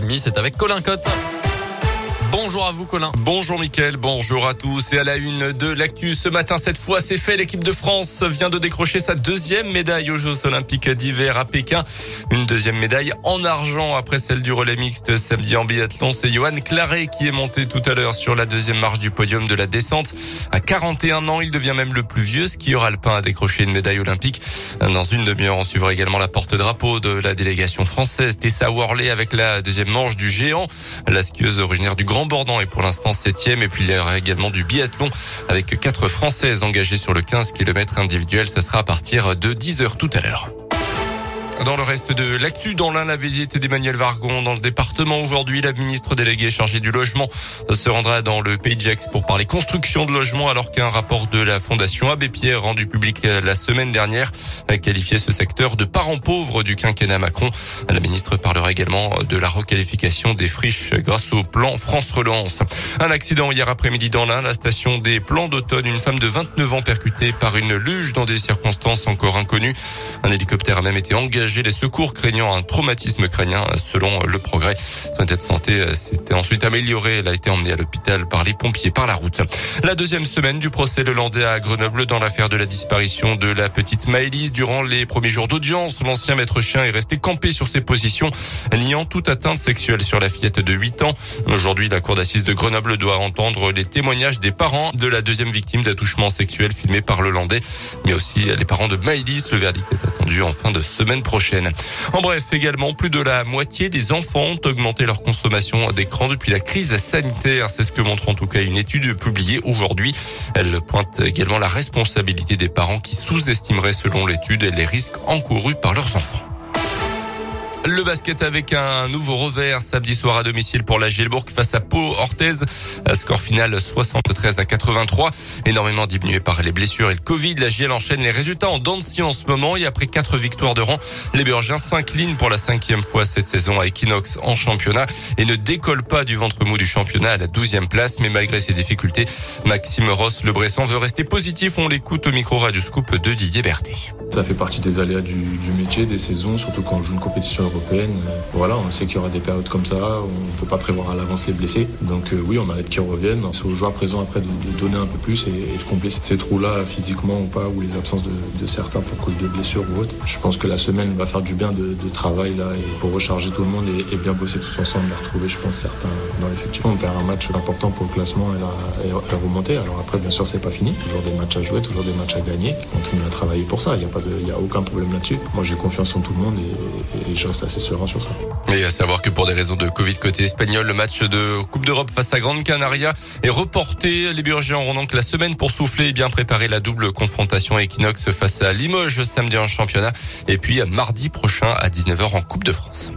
6h30. C'est avec Colin Cotte. Bonjour à vous Colin. Bonjour Mickaël, bonjour à tous. Et à la une de l'actu ce matin, cette fois c'est fait. L'équipe de France vient de décrocher sa deuxième médaille aux Jeux Olympiques d'hiver à Pékin. Une deuxième médaille en argent après celle du relais mixte samedi en biathlon. C'est Johan Claret qui est monté tout à l'heure sur la deuxième marche du podium de la descente. À 41 ans, il devient même le plus vieux skieur alpin à décrocher une médaille olympique. Dans une demi-heure, on suivra également la porte-drapeau de la délégation française, Tessa Worley avec la deuxième manche du géant. La skieuse originaire du Grand Bordant est pour l'instant septième. Et puis il y aura également du biathlon avec quatre Françaises engagées sur le 15 km individuel. Ça sera à partir de 10 heures tout à l'heure. Dans le reste de l'actu, dans l'un, la visite d'Emmanuel Vargon dans le département. Aujourd'hui, la ministre déléguée chargée du logement se rendra dans le Pays de Gex pour parler construction de logements alors qu'un rapport de la Fondation Abbé Pierre rendu public la semaine dernière a qualifié ce secteur de parent pauvre du quinquennat Macron. La ministre parlera également de la requalification des friches grâce au plan France Relance. Un accident hier après-midi dans l'Ain, la station des plans d'automne. Une femme de 29 ans percutée par une luge dans des circonstances encore inconnues. Un hélicoptère a même été engagé secours craignant un traumatisme crânien. Selon le progrès, son état santé s'était ensuite amélioré. Elle a été emmenée à l'hôpital par les pompiers par la route. La deuxième semaine du procès de Landais à Grenoble dans l'affaire de la disparition de la petite Maëlys. Durant les premiers jours d'audience, l'ancien maître chien est resté campé sur ses positions, niant toute atteinte sexuelle sur la fillette de 8 ans. Aujourd'hui, la cour d'assises de Grenoble doit entendre les témoignages des parents de la deuxième victime d'attouchement sexuel filmé par le Landais, mais aussi les parents de Maëlys. Le verdict est attendu en fin de semaine prochaine. En bref, également, plus de la moitié des enfants ont augmenté leur consommation d'écran depuis la crise sanitaire. C'est ce que montre en tout cas une étude publiée aujourd'hui. Elle pointe également la responsabilité des parents qui sous-estimeraient selon l'étude les risques encourus par leurs enfants. Le basket avec un nouveau revers samedi soir à domicile pour la Gilbourg face à Pau Orthez. Score final 73 à 83. Énormément diminué par les blessures et le Covid. La GL enchaîne les résultats en Dancy en ce moment et après quatre victoires de rang, les Burgiens s'inclinent pour la cinquième fois cette saison à Equinox en championnat et ne décolle pas du ventre mou du championnat à la douzième place. Mais malgré ces difficultés, Maxime Ross, le Bressan, veut rester positif. On l'écoute au micro Radio Scoop de Didier Berthet. Ça fait partie des aléas du métier, des saisons, surtout quand on joue une compétition européenne. Voilà, on sait qu'il y aura des périodes comme ça, on ne peut pas prévoir à l'avance les blessés. Donc euh, oui, on a hâte qu'ils reviennent. C'est aux joueurs présents après de, donner un peu plus et, de combler ces trous-là physiquement ou pas, ou les absences de, certains pour cause de blessures ou autre. Je pense que la semaine va faire du bien de, travail là et pour recharger tout le monde et, bien bosser tous ensemble et retrouver, je pense, certains dans l'effectif. On perd un match important pour le classement et la, et remontée. Alors après, bien sûr, c'est pas fini. Toujours des matchs à jouer, toujours des matchs à gagner. On continue à travailler pour ça. Il n'y a a aucun problème là-dessus. Moi, j'ai confiance en tout le monde et, je reste assez sur ça. Et à savoir que pour des raisons de Covid côté espagnol, le match de Coupe d'Europe face à Grande Canaria est reporté. Les Burgiens auront donc la semaine pour souffler et bien préparer la double confrontation Equinox face à Limoges samedi en championnat et puis mardi prochain à 19h en Coupe de France.